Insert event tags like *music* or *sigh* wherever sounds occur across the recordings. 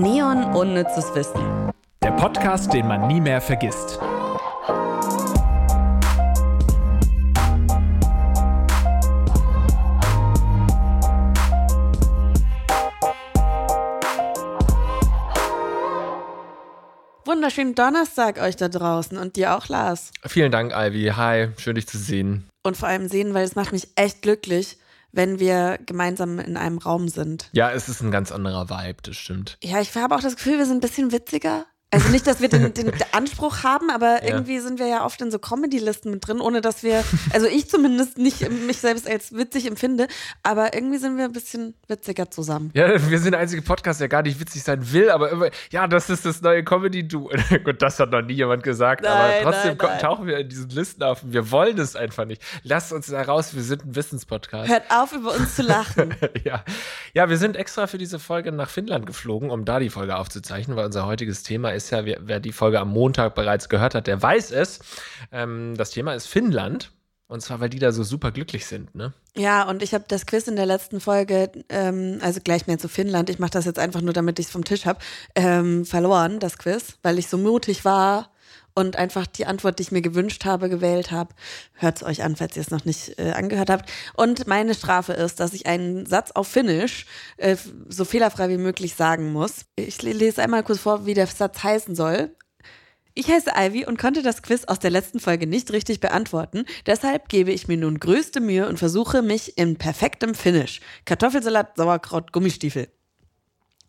Neon Unnützes Wissen. Der Podcast, den man nie mehr vergisst. Wunderschönen Donnerstag euch da draußen und dir auch, Lars. Vielen Dank, Ivy. Hi, schön dich zu sehen. Und vor allem sehen, weil es macht mich echt glücklich, wenn wir gemeinsam in einem Raum sind. Ja, es ist ein ganz anderer Vibe, das stimmt. Ja, ich habe auch das Gefühl, wir sind ein bisschen witziger. Also nicht, dass wir den, den *laughs* Anspruch haben, aber Ja. irgendwie sind wir ja oft in so Comedy-Listen mit drin, ohne dass wir, also ich zumindest nicht mich selbst als witzig empfinde, aber irgendwie sind wir ein bisschen witziger zusammen. Ja, wir sind der einzige Podcast, der gar nicht witzig sein will, aber immer, ja, das ist das neue Comedy-Du. *laughs* Gut, das hat noch nie jemand gesagt, Nein, aber trotzdem nein, nein. tauchen wir in diesen Listen auf. und Wir wollen es einfach nicht. Lasst uns da raus, wir sind ein Wissenspodcast. Hört auf, über uns zu lachen. *laughs* ja. ja, wir sind extra für diese Folge nach Finnland geflogen, um da die Folge aufzuzeichnen, weil unser heutiges Thema ist ja, wer, wer die Folge am Montag bereits gehört hat, der weiß es. Ähm, das Thema ist Finnland. Und zwar, weil die da so super glücklich sind, ne? Ja, und ich habe das Quiz in der letzten Folge, ähm, also gleich mehr zu Finnland, ich mache das jetzt einfach nur, damit ich es vom Tisch habe, ähm, verloren, das Quiz, weil ich so mutig war und einfach die Antwort, die ich mir gewünscht habe, gewählt habe. Hört es euch an, falls ihr es noch nicht äh, angehört habt. Und meine Strafe ist, dass ich einen Satz auf Finnisch äh, so fehlerfrei wie möglich sagen muss. Ich le- lese einmal kurz vor, wie der Satz heißen soll. Ich heiße Ivy und konnte das Quiz aus der letzten Folge nicht richtig beantworten. Deshalb gebe ich mir nun größte Mühe und versuche mich in perfektem Finish. Kartoffelsalat, Sauerkraut, Gummistiefel.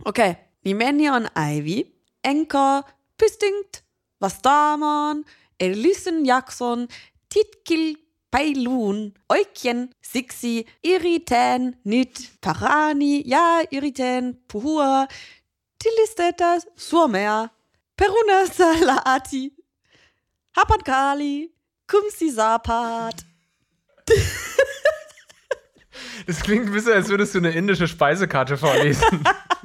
Okay. Nimeni on Ivy. Enka pystingt. Vastamaan. Elysen jakson. Titkil Pailun, oikein siksi yritän nyt parani ja yritän puhua tilistetä suomea perunasalaati, hapankali, kumsi sapat. Das klingt ein bisschen, als würdest du eine indische Speisekarte vorlesen. *laughs*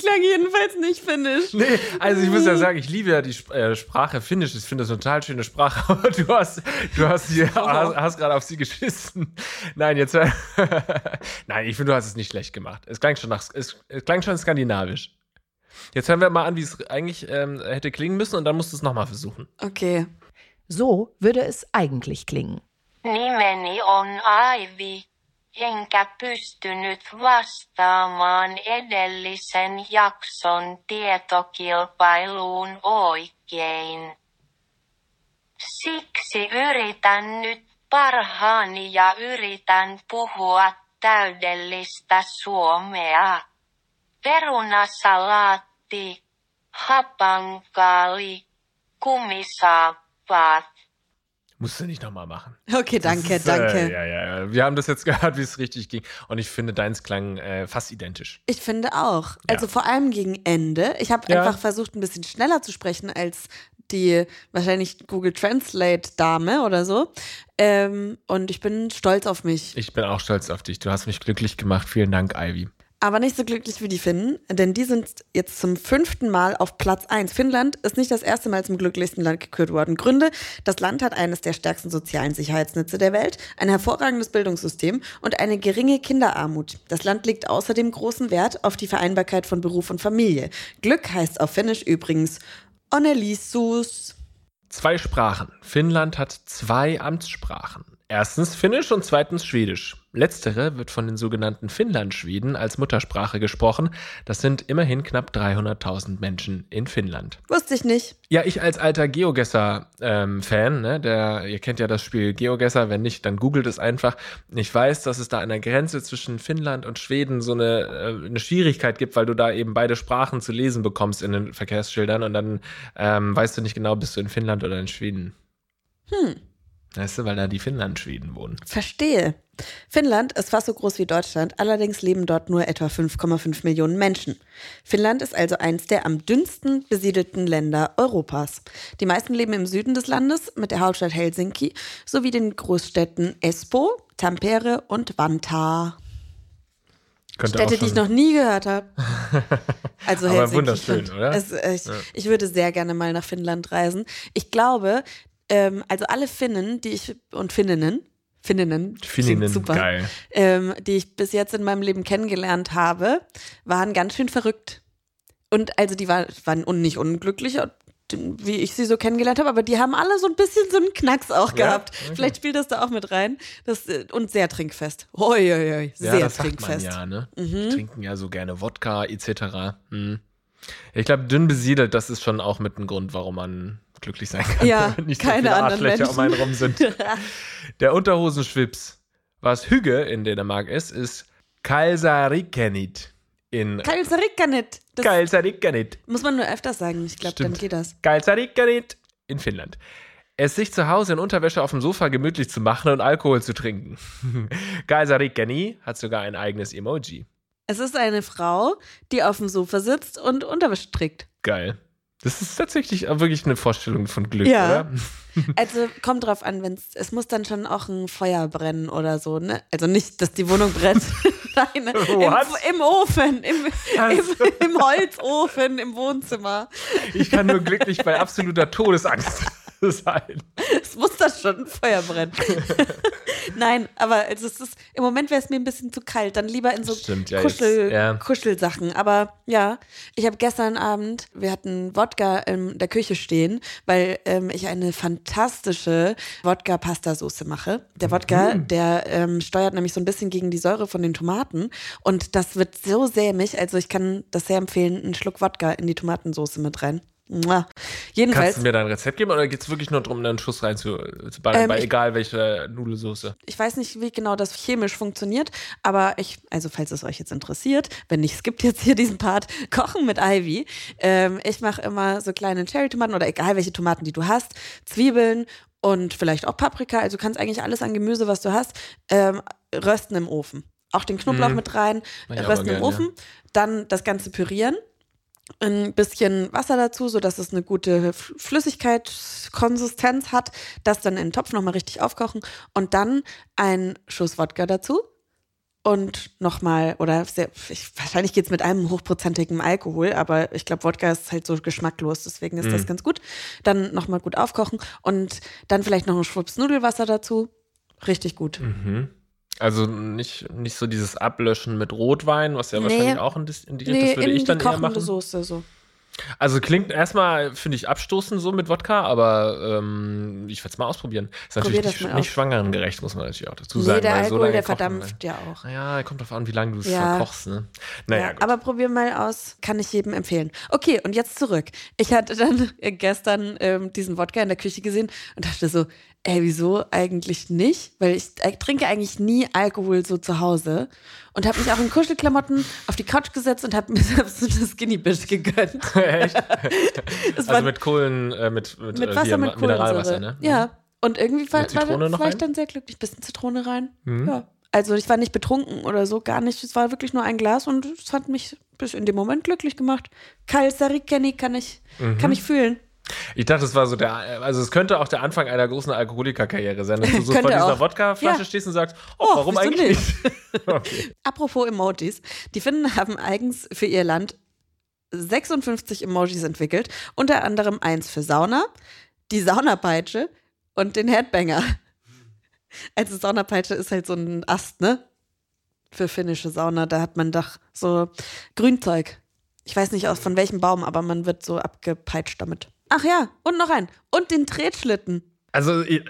Klang jedenfalls nicht finnisch. nee, also ich muss ja sagen, ich liebe ja die Sp äh, Sprache Finnisch. Ich finde das eine total schöne Sprache. *laughs* Aber du hast, du hast, sie, *laughs* hast, hast gerade auf sie geschissen. Nein, jetzt. *laughs* Nein, ich finde, du hast es nicht schlecht gemacht. Es klang schon nach, es, es klang schon skandinavisch. Jetzt hören wir mal an, wie es eigentlich ähm, hätte klingen müssen und dann musst du es nochmal versuchen. Okay. So würde es eigentlich klingen. Nimeni on Aivi, enkä pystynyt vastaamaan edellisen jakson tietokilpailuun oikein. Siksi yritän nyt parhaani ja yritän puhua täydellistä suomea. Perunasalaatti, hapankaali, kumisaappaat. Musst du nicht nochmal machen. Okay, danke, ist, danke. Äh, ja, ja, ja. Wir haben das jetzt *laughs* gehört, wie es richtig ging. Und ich finde, deins klang äh, fast identisch. Ich finde auch. Also Ja. vor allem gegen Ende. Ich habe Ja. einfach versucht, ein bisschen schneller zu sprechen als die wahrscheinlich Google Translate Dame oder so. Ähm, und ich bin stolz auf mich. Ich bin auch stolz auf dich. Du hast mich glücklich gemacht. Vielen Dank, Ivy. Aber nicht so glücklich wie die Finnen, denn die sind jetzt zum fünften Mal auf Platz 1. Finnland ist nicht das erste Mal zum glücklichsten Land gekürt worden. Gründe, das Land hat eines der stärksten sozialen Sicherheitsnetze der Welt, ein hervorragendes Bildungssystem und eine geringe Kinderarmut. Das Land legt außerdem großen Wert auf die Vereinbarkeit von Beruf und Familie. Glück heißt auf Finnisch übrigens Onnellisuus. Zwei Sprachen. Finnland hat zwei Amtssprachen. Erstens Finnisch und zweitens Schwedisch. Letztere wird von den sogenannten Finnlandschweden als Muttersprache gesprochen. Das sind immerhin knapp 300.000 Menschen in Finnland. Wusste ich nicht. Ja, ich als alter Geogesser-Fan, ne, der, ihr kennt ja das Spiel Geogesser, wenn nicht, dann googelt es einfach. Ich weiß, dass es da an der Grenze zwischen Finnland und Schweden so eine, äh, eine Schwierigkeit gibt, weil du da eben beide Sprachen zu lesen bekommst in den Verkehrsschildern und dann ähm, weißt du nicht genau, bist du in Finnland oder in Schweden. Hm. Weißt du, weil da die Finnland-Schweden wohnen. Verstehe. Finnland ist fast so groß wie Deutschland, allerdings leben dort nur etwa 5,5 Millionen Menschen. Finnland ist also eins der am dünnsten besiedelten Länder Europas. Die meisten leben im Süden des Landes mit der Hauptstadt Helsinki sowie den Großstädten Espoo, Tampere und Vantaa. Könnte Städte, die ich noch nie gehört habe. *laughs* Also Aber Helsinki. wunderschön, Und oder? Es, äh, ich, ich würde sehr gerne mal nach Finnland reisen. Ich glaube, ähm, also alle Finnen, die ich und Finninnen, Finninnen, Finninnen, super, geil. Ähm, die ich bis jetzt in meinem Leben kennengelernt habe, waren ganz schön verrückt. Und also die war, waren un, nicht unglücklich, wie ich sie so kennengelernt habe, aber die haben alle so ein bisschen so einen Knacks auch Ja? gehabt. Okay. Vielleicht spielt das da auch mit rein. Das, äh, und sehr trinkfest. Hoi, hoi, hoi. Sehr ja, das sagt man trinkfest. Mhm. ja, ne? Die trinken ja so gerne Wodka etc. Hm. Ich glaube, dünn besiedelt, das ist schon auch mit ein Grund, warum man glücklich sein kann. Ja, *laughs* wenn nicht keine so viele anderen Arschlöcher um einen Menschen. rum sind. *laughs* Der Unterhosenschwips, was Hüge in Dänemark ist, ist Kalsarikenit. In Kalsarikanet. Das Kalsarikenit. muss man nur öfters sagen. Ich glaube, dann geht das. Kalsarikenit in Finnland. Es sich zu Hause in Unterwäsche auf dem Sofa gemütlich zu machen und Alkohol zu trinken. *laughs* Kalsarikeni hat sogar ein eigenes Emoji. Es ist eine Frau, die auf dem Sofa sitzt und Unterwäsche trägt. Geil. Das ist tatsächlich wirklich eine Vorstellung von Glück, Ja. oder? *laughs* *laughs* Also kommt drauf an, wenn es muss dann schon auch ein Feuer brennen oder so, ne? Also nicht, dass die Wohnung brennt. *laughs* Nein, im, im Ofen, im, Also. im, im Holzofen, im Wohnzimmer. Ich kann nur glücklich bei absoluter Todesangst sein. Es muss da schon ein Feuer brennen. *laughs* Nein, aber also es ist, im Moment wäre es mir ein bisschen zu kalt. Dann lieber in so Stimmt, ja, Kuschel, jetzt, ja. Kuschelsachen. Aber ja, ich habe gestern Abend, wir hatten Wodka in der Küche stehen, weil ähm, ich eine fantastische Wodka-Pasta-Soße mache. Der Wodka, Mhm. der ähm, steuert nämlich so ein bisschen gegen die Säure von den Tomaten. Und das wird so sämig. Also ich kann das sehr empfehlen, einen Schluck Wodka in die Tomatensoße mit rein. Mua. Jedenfalls. Kannst du mir da ein Rezept geben oder geht es wirklich nur darum, einen Schuss rein zu, zu ballern, Ähm, bei egal welcher Nudelsoße? Ich weiß nicht, wie genau das chemisch funktioniert, aber ich, also falls es euch jetzt interessiert, wenn nicht, skippt jetzt hier diesen Part, *laughs* Kochen mit Ivy. Ähm, ich mache immer so kleine Cherry-Tomaten oder egal welche Tomaten, die du hast, Zwiebeln und vielleicht auch Paprika, also du kannst eigentlich alles an Gemüse, was du hast, ähm, rösten im Ofen. Auch den Knoblauch Mhm. mit rein, rösten mal im gern, Ofen, dann das Ganze pürieren ein bisschen Wasser dazu, sodass es eine gute Flüssigkeitskonsistenz hat. Das dann in den Topf nochmal richtig aufkochen und dann ein Schuss Wodka dazu. Und nochmal, oder sehr, ich, wahrscheinlich geht es mit einem hochprozentigen Alkohol, aber ich glaube, Wodka ist halt so geschmacklos, deswegen ist das ganz gut. Dann nochmal gut aufkochen und dann vielleicht noch ein Schwupps Nudelwasser dazu. Richtig gut. Mhm. Also nicht, nicht so dieses Ablöschen mit Rotwein, was ja Nee. wahrscheinlich auch in, das, in die Nee, das würde in ich die dann eher kochende machen. Soße so. Also klingt erstmal, finde ich, abstoßend so mit Wodka, aber ähm, ich werde es mal ausprobieren. Ist natürlich nicht, mal nicht aus. schwangerengerecht, muss man natürlich auch dazu Nee, sagen. der Alkohol, lange der verdampft ja auch. Naja, kommt drauf an, wie lange du es Ja. verkochst. Ne? Naja, ja, gut. aber probier mal aus, kann ich jedem empfehlen. Okay, und jetzt zurück. Ich hatte dann *laughs* gestern ähm, diesen Wodka in der Küche gesehen und dachte so, ey, wieso eigentlich nicht? Weil ich äh, trinke eigentlich nie Alkohol so zu Hause und habe mich auch in Kuschelklamotten auf die Couch gesetzt und habe mir *laughs* selbst eine Skinny Bitch gegönnt. *laughs* Echt? Das Also mit Kohlen, äh, mit, mit, mit äh, Wasser, hier, mit Mineralwasser, Kohlensäure. ne? Ja, und irgendwie war, war, war ich dann sehr glücklich. Bisschen Zitrone rein. Mhm. Ja. Also ich war nicht betrunken oder so, gar nicht. Es war wirklich nur ein Glas und es hat mich bis in dem Moment glücklich gemacht. Kalsari Kenny kann ich, Mhm. kann ich fühlen. Ich dachte, es war so der, also es könnte auch der Anfang einer großen Alkoholikerkarriere sein, dass du so vor dieser. Wodkaflasche Ja. stehst und sagst, oh, Oh, warum eigentlich nicht? *laughs* okay. Apropos Emojis. Die Finnen haben eigens für ihr Land 56 Emojis entwickelt. Unter anderem eins für Sauna, die Saunapeitsche und den Headbanger. Also Saunapeitsche ist halt so ein Ast, ne? Für finnische Sauna. Da hat man doch so Grünzeug. Ich weiß nicht aus von welchem Baum, aber man wird so abgepeitscht damit. Ach ja, und noch ein. Und den Tretschlitten. Also ich-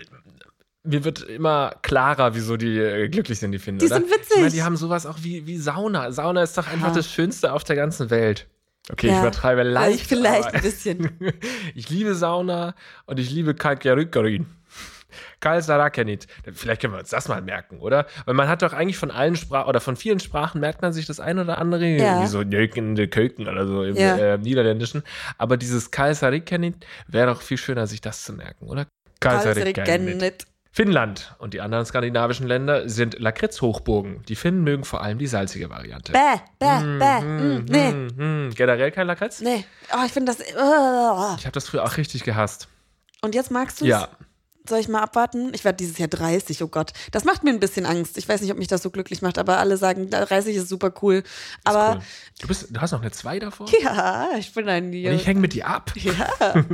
mir wird immer klarer, wieso die äh, glücklich sind, die Finnen. Die oder? sind witzig. Ich meine, die haben sowas auch wie, wie Sauna. Sauna ist doch einfach Ja. das Schönste auf der ganzen Welt. Okay, ich Ja. übertreibe Also leicht. vielleicht aber- ein bisschen. *laughs* ich liebe Sauna und ich liebe Kalkjarykkarin. Kalsarakenit. Vielleicht können wir uns das mal merken, oder? Weil man hat doch eigentlich von allen Sprachen oder von vielen Sprachen merkt man sich das ein oder andere, Ja. wie so Njökende Köken oder so im Ja. äh, Niederländischen. Aber dieses Kalsarakenit wäre doch viel schöner, sich das zu merken, oder? Kalsarikennet. Finnland und die anderen skandinavischen Länder sind Lakritz-Hochburgen. Die Finnen mögen vor allem die salzige Variante. Bäh, bäh, bäh. Mm, nee, hm. Generell kein Lakritz? nee. Oh, ich finde das. Uh. Ich habe das früher auch richtig gehasst. Und jetzt magst du es? Ja. Soll ich mal abwarten? Ich werde dieses Jahr 30, oh Gott. Das macht mir ein bisschen Angst. Ich weiß nicht, ob mich das so glücklich macht, aber alle sagen, 30 ist super cool. Aber Cool. Du, bist, du hast noch eine 2 davor? ja, ich bin ein Und ich hänge mit dir ab. Ja. *laughs*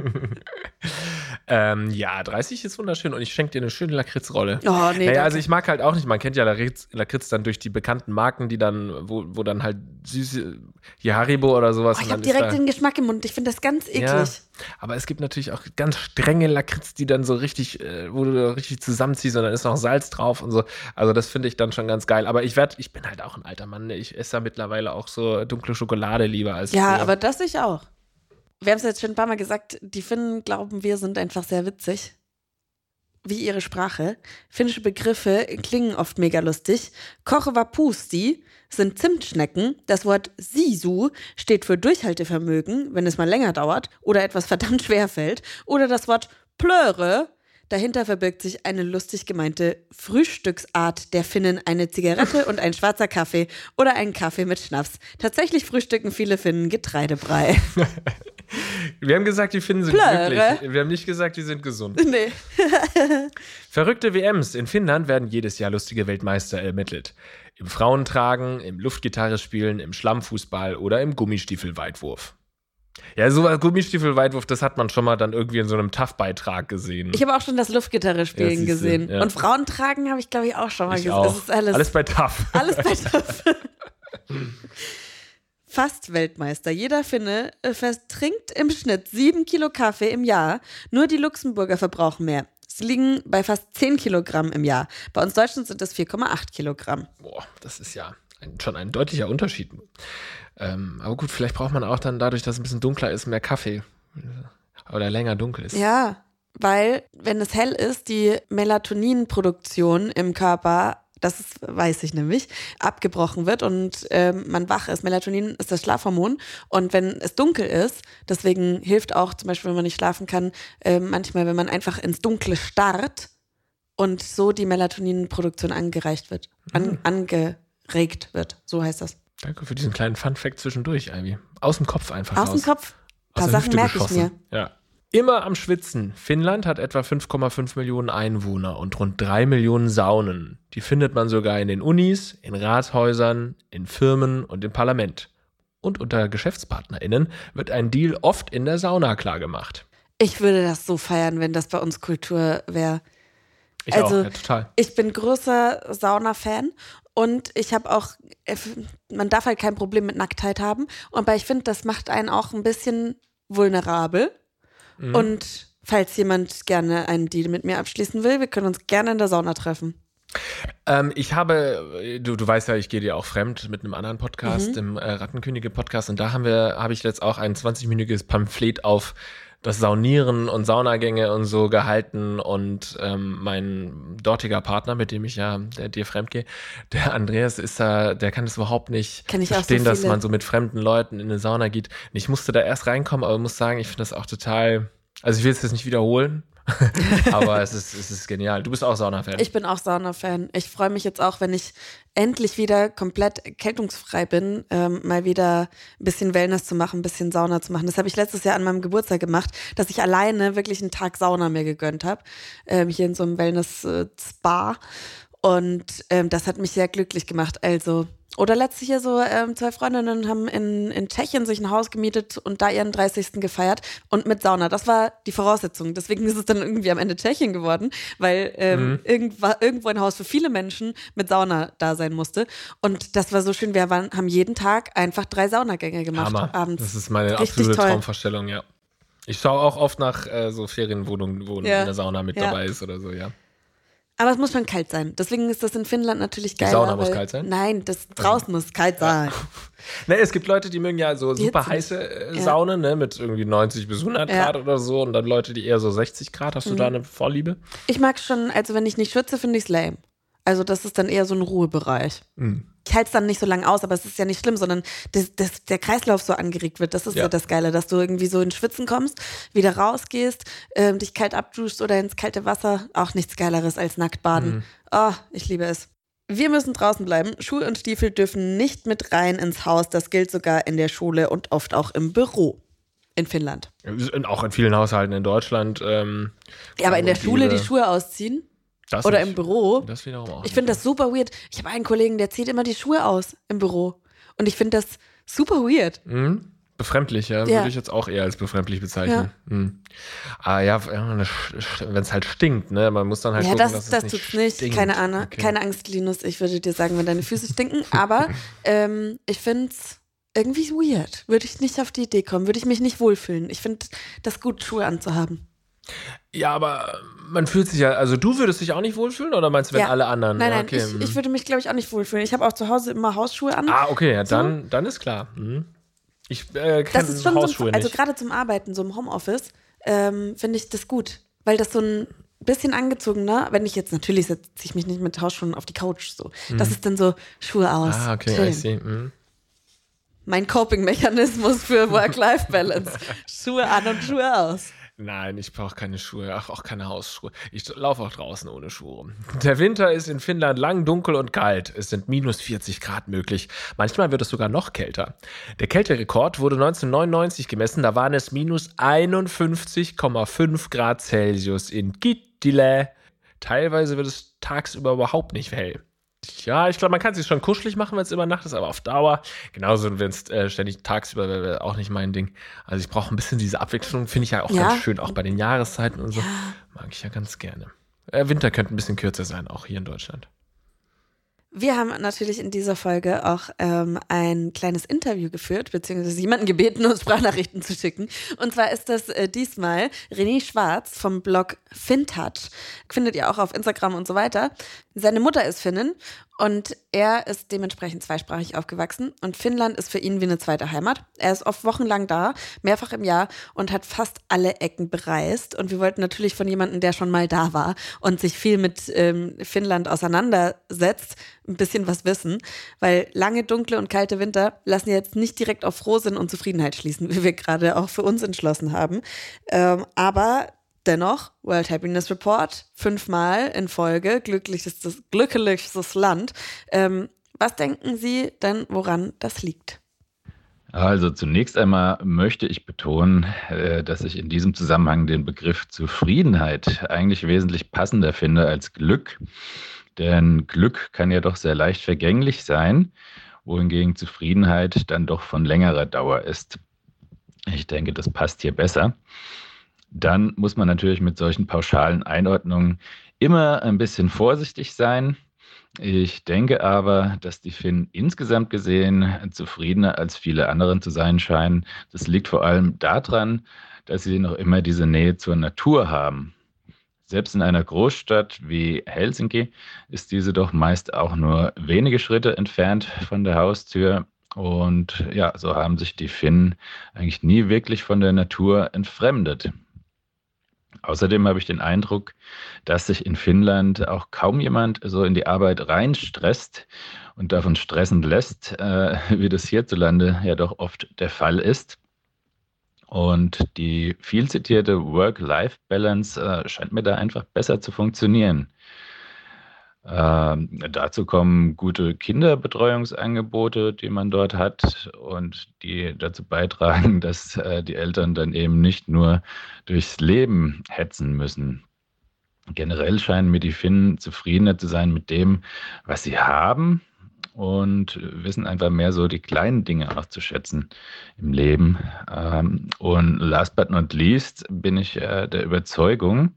Ähm, ja, 30 ist wunderschön und ich schenke dir eine schöne Lakritzrolle. Oh, nee, naja, danke. also ich mag halt auch nicht, man kennt ja Lakritz, Lakritz dann durch die bekannten Marken, die dann, wo, wo dann halt süße, hier Haribo oder sowas. Oh, ich habe direkt den Geschmack im Mund. Ich finde das ganz eklig. Ja, aber es gibt natürlich auch ganz strenge Lakritz, die dann so richtig, äh, wo du richtig zusammenziehst und dann ist noch Salz drauf und so. Also das finde ich dann schon ganz geil. Aber ich werde, ich bin halt auch ein alter Mann. ne? Ich esse ja mittlerweile auch so dunkle Schokolade lieber als Ja, früher. aber das ich auch. Wir haben es jetzt schon ein paar Mal gesagt, die Finnen glauben, wir sind einfach sehr witzig. Wie ihre Sprache. Finnische Begriffe klingen oft mega lustig. Korvapusti sind Zimtschnecken. Das Wort Sisu steht für Durchhaltevermögen, wenn es mal länger dauert oder etwas verdammt schwer fällt. Oder das Wort Plöre. Dahinter verbirgt sich eine lustig gemeinte Frühstücksart der Finnen, eine Zigarette und ein schwarzer Kaffee oder ein Kaffee mit Schnaps. Tatsächlich frühstücken viele Finnen Getreidebrei. *laughs* Wir haben gesagt, die Finnen sind Plöre. glücklich. Wir haben nicht gesagt, die sind gesund. *laughs* nee. *laughs* Verrückte WMs. In Finnland werden jedes Jahr lustige Weltmeister ermittelt. Im Frauentragen, im Luftgitarre spielen, im Schlammfußball oder im Gummistiefelweitwurf. Ja, so ein Gummistiefelweitwurf, das hat man schon mal dann irgendwie in so einem TAF-Beitrag gesehen. Ich habe auch schon das Luftgitarre Ja, spielen siehste, gesehen. ja. Und Frauen tragen habe ich, glaube ich, auch schon mal Ich gesehen. auch. Das ist alles, alles bei TAF. alles bei *laughs* TÜV. Fast Weltmeister. Jeder Finne äh, vertrinkt im Schnitt sieben Kilo Kaffee im Jahr. Nur die Luxemburger verbrauchen mehr. Sie liegen bei fast 10 Kilogramm im Jahr. Bei uns Deutschen sind es 4,8 Kilogramm. Boah, das ist ja ein, schon ein deutlicher Unterschied. Ähm, aber gut, vielleicht braucht man auch dann dadurch, dass es ein bisschen dunkler ist, mehr Kaffee. Oder länger dunkel ist. Ja, weil wenn es hell ist, die Melatoninproduktion im Körper, das ist, weiß ich nämlich, abgebrochen wird und ähm, man wach ist. Melatonin ist das Schlafhormon und wenn es dunkel ist, deswegen hilft auch zum Beispiel, wenn man nicht schlafen kann, ähm, manchmal, wenn man einfach ins Dunkle starrt und so die Melatoninproduktion angereicht wird, an, angeregt wird. So heißt das. Danke für diesen kleinen Fun-Fact zwischendurch, Ivy. Aus dem Kopf einfach Aus raus. dem Kopf. Ein paar Sachen merke ich mir. Ja. Immer am Schwitzen. Finnland hat etwa 5,5 Millionen Einwohner und rund 3 Millionen Saunen. Die findet man sogar in den Unis, in Rathäusern, in Firmen und im Parlament. Und unter GeschäftspartnerInnen wird ein Deal oft in der Sauna klargemacht. Ich würde das so feiern, wenn das bei uns Kultur wäre. Ich Also, auch, ja, total. Ich bin großer Sauna-Fan und ich habe auch, äh, man darf halt kein Problem mit Nacktheit haben, aber ich finde, das macht einen auch ein bisschen vulnerabel. Mhm. Und falls jemand gerne einen Deal mit mir abschließen will, wir können uns gerne in der Sauna treffen. Ähm, ich habe, du, du weißt ja, ich gehe dir auch fremd mit einem anderen Podcast, Mhm. dem äh, Rattenkönige-Podcast, und da haben wir, habe ich jetzt auch ein 20-minütiges Pamphlet auf das Saunieren und Saunagänge und so gehalten und ähm, mein dortiger Partner, mit dem ich ja der, dir fremd gehe, der Andreas ist da, der kann das überhaupt nicht auch so verstehen, dass man so mit fremden Leuten in eine Sauna geht. Und ich musste da erst reinkommen, aber muss sagen, ich finde das auch total, also ich will es jetzt nicht wiederholen, *laughs* aber *laughs* es ist, es ist genial. Du bist auch Sauna-Fan. Ich bin auch Sauna-Fan. Ich freue mich jetzt auch, wenn ich endlich wieder komplett erkältungsfrei bin, ähm, mal wieder ein bisschen Wellness zu machen, ein bisschen Sauna zu machen. Das habe ich letztes Jahr an meinem Geburtstag gemacht, dass ich alleine wirklich einen Tag Sauna mir gegönnt habe, ähm, hier in so einem Wellness-Spa. Und ähm, das hat mich sehr glücklich gemacht. Also, oder letztes Jahr so ähm, zwei Freundinnen haben in, in Tschechien sich ein Haus gemietet und da ihren 30. gefeiert und mit Sauna. Das war die Voraussetzung. Deswegen ist es dann irgendwie am Ende Tschechien geworden, weil ähm, irgendwo, irgendwo ein Haus für viele Menschen mit Sauna da sein musste. Und das war so schön. Wir waren, haben jeden Tag einfach drei Saunagänge gemacht Hammer. abends. Das ist meine Richtig absolute toll. Traumvorstellung, ja. Ich schaue auch oft nach äh, so Ferienwohnungen, wo Ja. eine Sauna mit Ja. dabei ist oder so, ja. Aber es muss schon kalt sein. Deswegen ist das in Finnland natürlich geil. Sauna muss kalt sein? Nein, das draußen muss kalt sein. *laughs* Ne, es gibt Leute, die mögen ja so Die super heiße äh, Ja. Saunen, ne, mit irgendwie 90 bis 100 Ja. Mhm. Grad oder so und dann Leute, die eher so 60 Grad. Hast du da eine Vorliebe? Ich mag schon, also wenn ich nicht schwitze, finde ich es lame. Also das ist dann eher so ein Ruhebereich. Mhm. Ich halte es dann nicht so lange aus, aber es ist ja nicht schlimm, sondern dass, dass der Kreislauf so angeregt wird. Das ist ja. Ja. das Geile, dass du irgendwie so ins Schwitzen kommst, wieder rausgehst, ähm, dich kalt abduschst oder ins kalte Wasser. Auch nichts Geileres als nackt baden. Oh, ich liebe es. Wir müssen draußen bleiben. Schuhe und Stiefel dürfen nicht mit rein ins Haus. Das gilt sogar in der Schule und oft auch im Büro in Finnland. Und auch in vielen Haushalten in Deutschland. Ähm, Ja, aber in der Schule die. Schuhe ausziehen Das oder im Büro. Das wiederum auch. Ich finde das super weird. Ich habe einen Kollegen, der zieht immer die Schuhe aus im Büro. Und ich finde das super weird. Mhm. Befremdlich, ja, Ja. würde ich jetzt auch eher als befremdlich bezeichnen. Hm. Ah ja, wenn es halt stinkt, ne? Man muss dann halt ja, gucken, das, dass das es tut's nicht nicht. stinkt. Keine Ahnung, Okay. keine Angst, Linus. Ich würde dir sagen, wenn deine Füße stinken. Aber *laughs* ähm, ich finde es irgendwie weird. Würde ich nicht auf die Idee kommen. Würde ich mich nicht wohlfühlen. Ich finde das gut, Schuhe anzuhaben. Ja, aber man fühlt sich ja, also du würdest dich auch nicht wohlfühlen oder meinst du, wenn Ja. alle anderen? Nein, nein, okay. ich, hm. ich würde mich, glaube ich, auch nicht wohlfühlen. Ich habe auch zu Hause immer Hausschuhe an. Ah, okay, ja, So. dann, dann ist klar. Hm. Ich äh, das kenne Hausschuhe so, also gerade zum Arbeiten, so im Homeoffice, ähm, finde ich das gut. Weil das so ein bisschen angezogener, wenn ich jetzt, natürlich setze ich mich nicht mit Hausschuhen auf die Couch so. Das ist dann so Schuhe aus. Mhm. Ah, okay, chillen. I see. Hm. Mein Coping-Mechanismus für Work-Life-Balance. *laughs* Schuhe an und Schuhe aus. Nein, ich brauche keine Schuhe, ach, auch keine Hausschuhe. Ich laufe auch draußen ohne Schuhe. Der Winter ist in Finnland lang, dunkel und kalt. Es sind minus 40 Grad möglich. Manchmal wird es sogar noch kälter. Der Kälterekord wurde 1999 gemessen. Da waren es minus 51,5 Grad Celsius in Kittilä. Teilweise wird es tagsüber überhaupt nicht hell. Ja, ich glaube, man kann es sich schon kuschelig machen, wenn es immer Nacht ist, aber auf Dauer, genauso wenn es äh, ständig tagsüber wäre, wäre auch nicht mein Ding. Also ich brauche ein bisschen diese Abwechslung, finde ich ja auch Ja. ganz schön, auch bei den Jahreszeiten und so. Mag ich ja ganz gerne. Äh, Winter könnte ein bisschen kürzer sein, auch hier in Deutschland. Wir haben natürlich in dieser Folge auch ähm, ein kleines Interview geführt, beziehungsweise jemanden gebeten, uns Sprachnachrichten zu schicken. Und zwar ist das äh, diesmal René Schwarz vom Blog FinTouch. Findet ihr auch auf Instagram und so weiter. Seine Mutter ist Finnin und er ist dementsprechend zweisprachig aufgewachsen. Und Finnland ist für ihn wie eine zweite Heimat. Er ist oft wochenlang da, mehrfach im Jahr und hat fast alle Ecken bereist. Und wir wollten natürlich von jemandem, der schon mal da war und sich viel mit ähm, Finnland auseinandersetzt, ein bisschen was wissen. Weil lange, dunkle und kalte Winter lassen jetzt nicht direkt auf Frohsinn und Zufriedenheit schließen, wie wir gerade auch für uns entschlossen haben. Ähm, aber Dennoch, World Happiness Report, fünfmal in Folge, glücklichstes, glücklichstes Land. Ähm, was denken Sie denn, woran das liegt? Also zunächst einmal möchte ich betonen, äh, dass ich in diesem Zusammenhang den Begriff Zufriedenheit eigentlich wesentlich passender finde als Glück. Denn Glück kann ja doch sehr leicht vergänglich sein, wohingegen Zufriedenheit dann doch von längerer Dauer ist. Ich denke, das passt hier besser. Dann muss man natürlich mit solchen pauschalen Einordnungen immer ein bisschen vorsichtig sein. Ich denke aber, dass die Finnen insgesamt gesehen zufriedener als viele anderen zu sein scheinen. Das liegt vor allem daran, dass sie noch immer diese Nähe zur Natur haben. Selbst in einer Großstadt wie Helsinki ist diese doch meist auch nur wenige Schritte entfernt von der Haustür. Und ja, so haben sich die Finnen eigentlich nie wirklich von der Natur entfremdet. Außerdem habe ich den Eindruck, dass sich in Finnland auch kaum jemand so in die Arbeit reinstresst und davon stressen lässt, äh, *laughs* wie das hierzulande ja doch oft der Fall ist. Und die viel zitierte Work-Life-Balance äh, scheint mir da einfach besser zu funktionieren. Ähm, dazu kommen gute Kinderbetreuungsangebote, die man dort hat und die dazu beitragen, *laughs* dass äh, die Eltern dann eben nicht nur durchs Leben hetzen müssen. Generell scheinen mir die Finnen zufriedener zu sein mit dem, was sie haben und wissen einfach mehr so die kleinen Dinge auch zu schätzen im Leben. Ähm, und last but not least bin ich äh, der Überzeugung,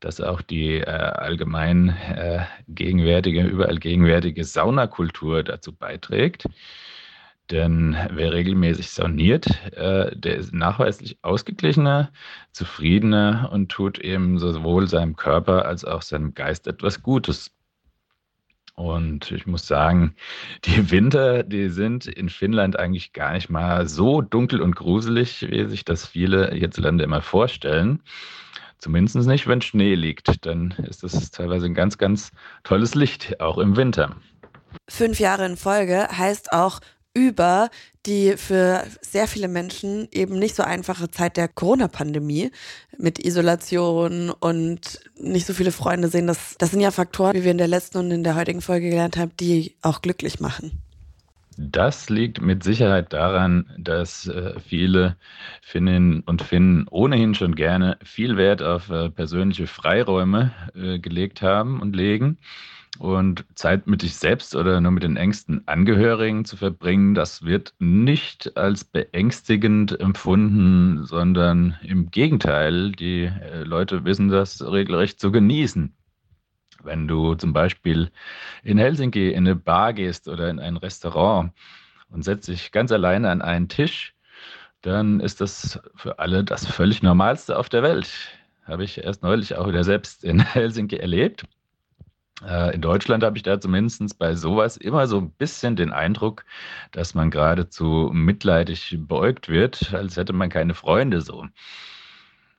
dass auch die äh, allgemein äh, gegenwärtige, überall gegenwärtige Saunakultur dazu beiträgt. Denn wer regelmäßig sauniert, äh, der ist nachweislich ausgeglichener, zufriedener und tut eben sowohl seinem Körper als auch seinem Geist etwas Gutes. Und ich muss sagen, *laughs* die Winter, die sind in Finnland eigentlich gar nicht mal so dunkel und gruselig, wie sich das viele hierzulande immer vorstellen. Zumindest nicht, wenn Schnee liegt. Dann ist das teilweise ein ganz, ganz tolles Licht, auch im Winter. Fünf Jahre in Folge heißt auch über die für sehr viele Menschen eben nicht so einfache Zeit der Corona-Pandemie mit Isolation und nicht so viele Freunde sehen. Das, das sind ja Faktoren, wie wir in der letzten und in der heutigen Folge gelernt haben, die auch glücklich machen. Das liegt mit Sicherheit daran, dass äh, viele Finninnen und Finnen ohnehin schon gerne viel Wert auf äh, persönliche Freiräume äh, gelegt haben und legen. Und Zeit mit dich selbst oder nur mit den engsten Angehörigen zu verbringen, das wird nicht als beängstigend empfunden, sondern im Gegenteil, die äh, Leute wissen das regelrecht zu genießen. Wenn du zum Beispiel in Helsinki in eine Bar gehst oder in ein Restaurant und setzt dich ganz alleine an einen Tisch, dann ist das für alle das völlig Normalste auf der Welt. Habe ich erst neulich auch wieder selbst in *laughs* Helsinki erlebt. Äh, in Deutschland habe ich da zumindest bei sowas immer so ein bisschen den Eindruck, dass man geradezu mitleidig beugt wird, als hätte man keine Freunde so.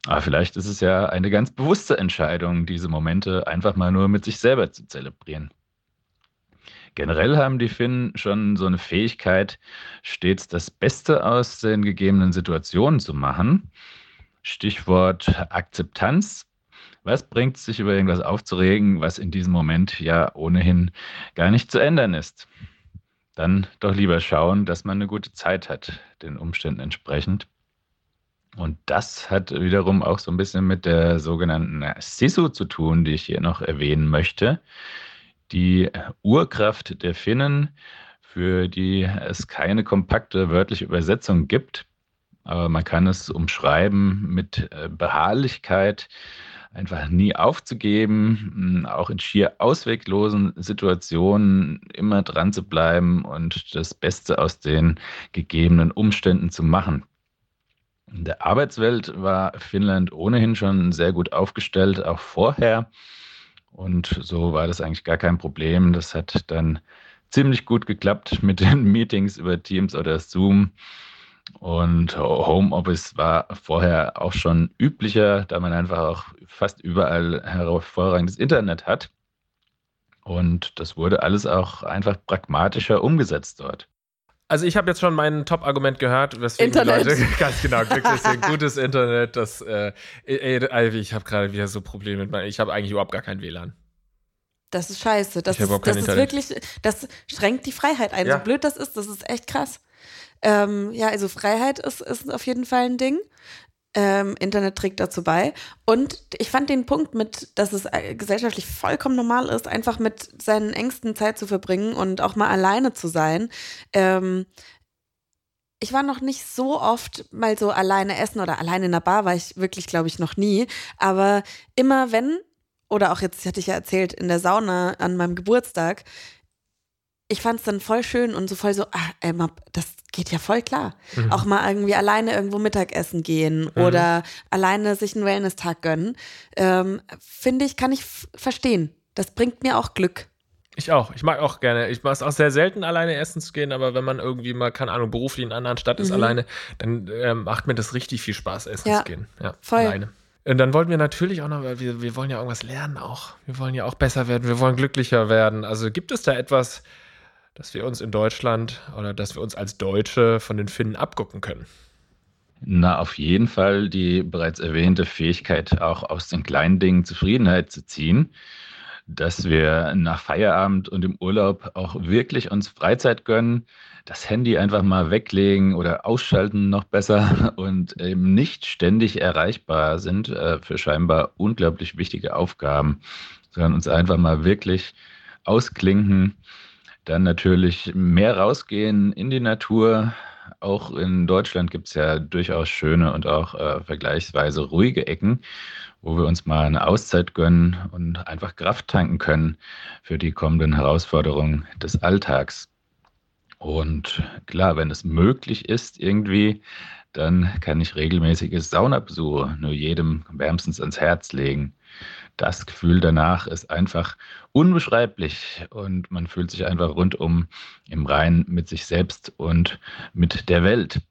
Aber vielleicht ist es ja eine ganz bewusste Entscheidung, diese Momente einfach mal nur mit sich selber zu zelebrieren. Generell haben die Finnen schon so eine Fähigkeit, stets das Beste aus den gegebenen Situationen zu machen. Stichwort Akzeptanz. Was bringt es sich über irgendwas aufzuregen, was in diesem Moment ja ohnehin gar nicht zu ändern ist? Dann doch lieber schauen, dass man eine gute Zeit hat, den Umständen entsprechend. Und das hat wiederum auch so ein bisschen mit der sogenannten Sisu zu tun, die ich hier noch erwähnen möchte. Die Urkraft der Finnen, für die es keine kompakte wörtliche Übersetzung gibt, aber man kann es umschreiben mit äh, Beharrlichkeit, einfach nie aufzugeben, hm, auch in schier ausweglosen Situationen immer dran zu bleiben und das Beste aus den gegebenen Umständen zu machen. In der Arbeitswelt war Finnland ohnehin schon sehr gut aufgestellt, auch vorher. Und so war das eigentlich gar kein Problem. Das hat dann ziemlich gut geklappt *laughs* mit den Meetings über Teams oder Zoom. Und Homeoffice war vorher auch schon üblicher, da man einfach auch fast überall hervorragendes Internet hat. Und das wurde alles auch einfach pragmatischer umgesetzt dort. Also ich habe jetzt schon mein Top-Argument gehört, weswegen Internet. die Leute *laughs* ganz genau glücklich sind. *laughs* Gutes Internet, das äh, ey, ich habe gerade wieder so Probleme mit meinem, ich habe eigentlich überhaupt gar kein WLAN. Das ist scheiße. Das, ist, das ist wirklich, das schränkt die Freiheit ein. Ja. So blöd das ist, das ist echt krass. Ähm, ja, also Freiheit ist, ist auf jeden Fall ein Ding. Ähm, Internet trägt dazu bei. Und ich fand den Punkt mit, dass es äh, gesellschaftlich vollkommen normal ist, einfach mit seinen Ängsten Zeit zu verbringen und auch mal alleine zu sein. Ähm, ich war noch nicht so oft mal so alleine essen oder alleine in der Bar war ich wirklich, glaube ich, noch nie. Aber immer wenn, oder auch jetzt hatte ich ja erzählt, in der Sauna an meinem Geburtstag, ich fand es dann voll schön und so voll so, ah, ey, das geht ja voll klar. Mhm. Auch mal irgendwie alleine irgendwo Mittagessen gehen mhm. oder alleine sich einen Wellness-Tag gönnen. Ähm, Finde ich, kann ich verstehen. Das bringt mir auch Glück. Ich auch. Ich mag auch gerne. Ich mag es auch sehr selten, alleine essen zu gehen, aber wenn man irgendwie mal, keine Ahnung, beruflich in einer anderen Stadt ist, mhm. alleine, dann äh, macht mir das richtig viel Spaß, essen ja, zu gehen. Ja, voll. alleine. Und dann wollten wir natürlich auch noch, weil wir, wir wollen ja irgendwas lernen auch. Wir wollen ja auch besser werden, wir wollen glücklicher werden. Also gibt es da etwas, dass wir uns in Deutschland oder dass wir uns als Deutsche von den Finnen abgucken können? Na, auf jeden Fall die bereits erwähnte Fähigkeit, auch aus den kleinen Dingen Zufriedenheit zu ziehen, dass wir nach Feierabend und im Urlaub auch wirklich uns Freizeit gönnen, das Handy einfach mal weglegen oder ausschalten noch besser *laughs* und eben nicht ständig erreichbar sind äh, für scheinbar unglaublich wichtige Aufgaben, sondern uns einfach mal wirklich ausklinken dann natürlich mehr rausgehen in die Natur. Auch in Deutschland gibt es ja durchaus schöne und auch äh, vergleichsweise ruhige Ecken, wo wir uns mal eine Auszeit gönnen und einfach Kraft tanken können für die kommenden Herausforderungen des Alltags. Und klar, wenn es möglich ist, irgendwie, dann kann ich regelmäßige Saunabesuche nur jedem wärmstens ans Herz legen das Gefühl danach ist einfach unbeschreiblich und man fühlt sich einfach rundum im Rein mit sich selbst und mit der Welt.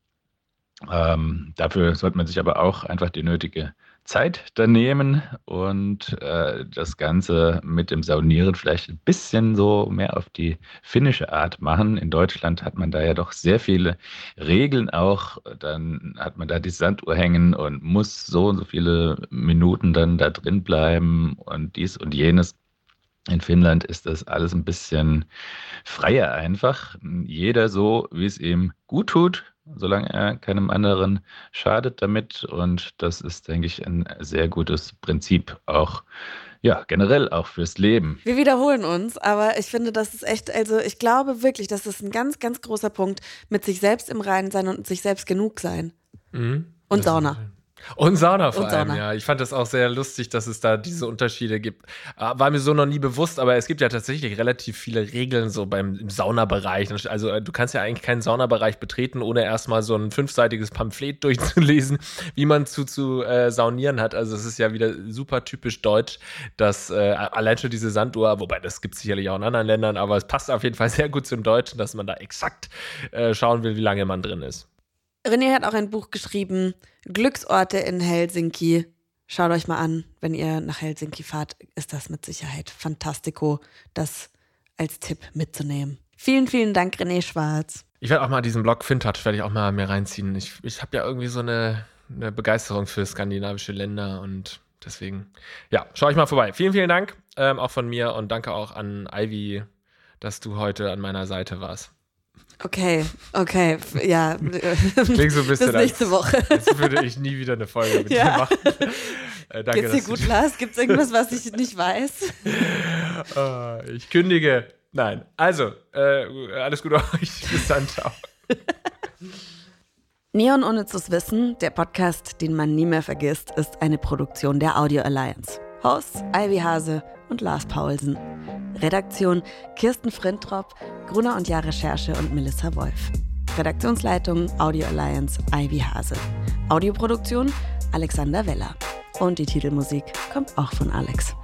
Ähm, dafür sollte man sich aber auch einfach die nötige Zeit da nehmen und äh, das Ganze mit dem Saunieren vielleicht ein bisschen so mehr auf die finnische Art machen. In Deutschland hat man da ja doch sehr viele Regeln auch. Dann hat man da die Sanduhr hängen und muss so und so viele Minuten dann da drin bleiben und dies und jenes. In Finnland ist das alles ein bisschen freier einfach. Jeder so, wie es ihm gut tut solange er keinem anderen schadet damit. Und das ist, denke ich, ein sehr gutes Prinzip auch ja, generell auch fürs Leben. Wir wiederholen uns, aber ich finde, das ist echt, also ich glaube wirklich, das ist ein ganz, ganz großer Punkt mit sich selbst im Reinen sein und sich selbst genug sein. Mhm. Und Sauna. Und Sauna vor Und allem, Sauna. ja. Ich fand das auch sehr lustig, dass es da diese Unterschiede gibt. Äh, War mir so noch nie bewusst, aber es gibt ja tatsächlich relativ viele Regeln so beim im Saunabereich. Also äh, du kannst ja eigentlich keinen Saunabereich betreten, ohne erstmal so ein fünfseitiges Pamphlet *laughs* durchzulesen, wie man zu, zu äh, saunieren hat. Also es ist ja wieder super typisch deutsch, dass äh, allein schon diese Sanduhr, wobei das gibt es sicherlich auch in anderen Ländern, aber es passt auf jeden Fall sehr gut zum Deutschen, dass man da exakt äh, schauen will, wie lange man drin ist. René hat auch ein Buch geschrieben, Glücksorte in Helsinki. Schaut euch mal an, wenn ihr nach Helsinki fahrt, ist das mit Sicherheit fantastico, das als Tipp mitzunehmen. Vielen, vielen Dank, René Schwarz. Ich werde auch mal diesen Blog Fintouch werde ich auch mal mehr reinziehen. Ich, ich habe ja irgendwie so eine, eine Begeisterung für skandinavische Länder und deswegen, ja, schau ich mal vorbei. Vielen, vielen Dank, ähm, auch von mir und danke auch an Ivy, dass du heute an meiner Seite warst. Okay, okay, ja. *laughs* Klingt so ein bisschen Bis nächste Woche. Jetzt würde ich nie wieder eine Folge mit *laughs* Ja. dir machen. *laughs* Äh, danke, Geht's dir gut, Lars? Gibt's irgendwas, was ich nicht weiß? Äh, ich kündige. Nein. Also, äh, alles Gute euch. Bis dann. Ciao. Neon ohne zu Wissen, der Podcast, den man nie mehr vergisst, ist eine Produktion der Audio Alliance. Hosts Ivy Hase und Lars Paulsen. Redaktion Kirsten Frintrop, Gruner und Jahr Recherche und Melissa Wolf. Redaktionsleitung Audio Alliance Ivy Hase. Audioproduktion Alexander Weller. Und die Titelmusik kommt auch von Alex.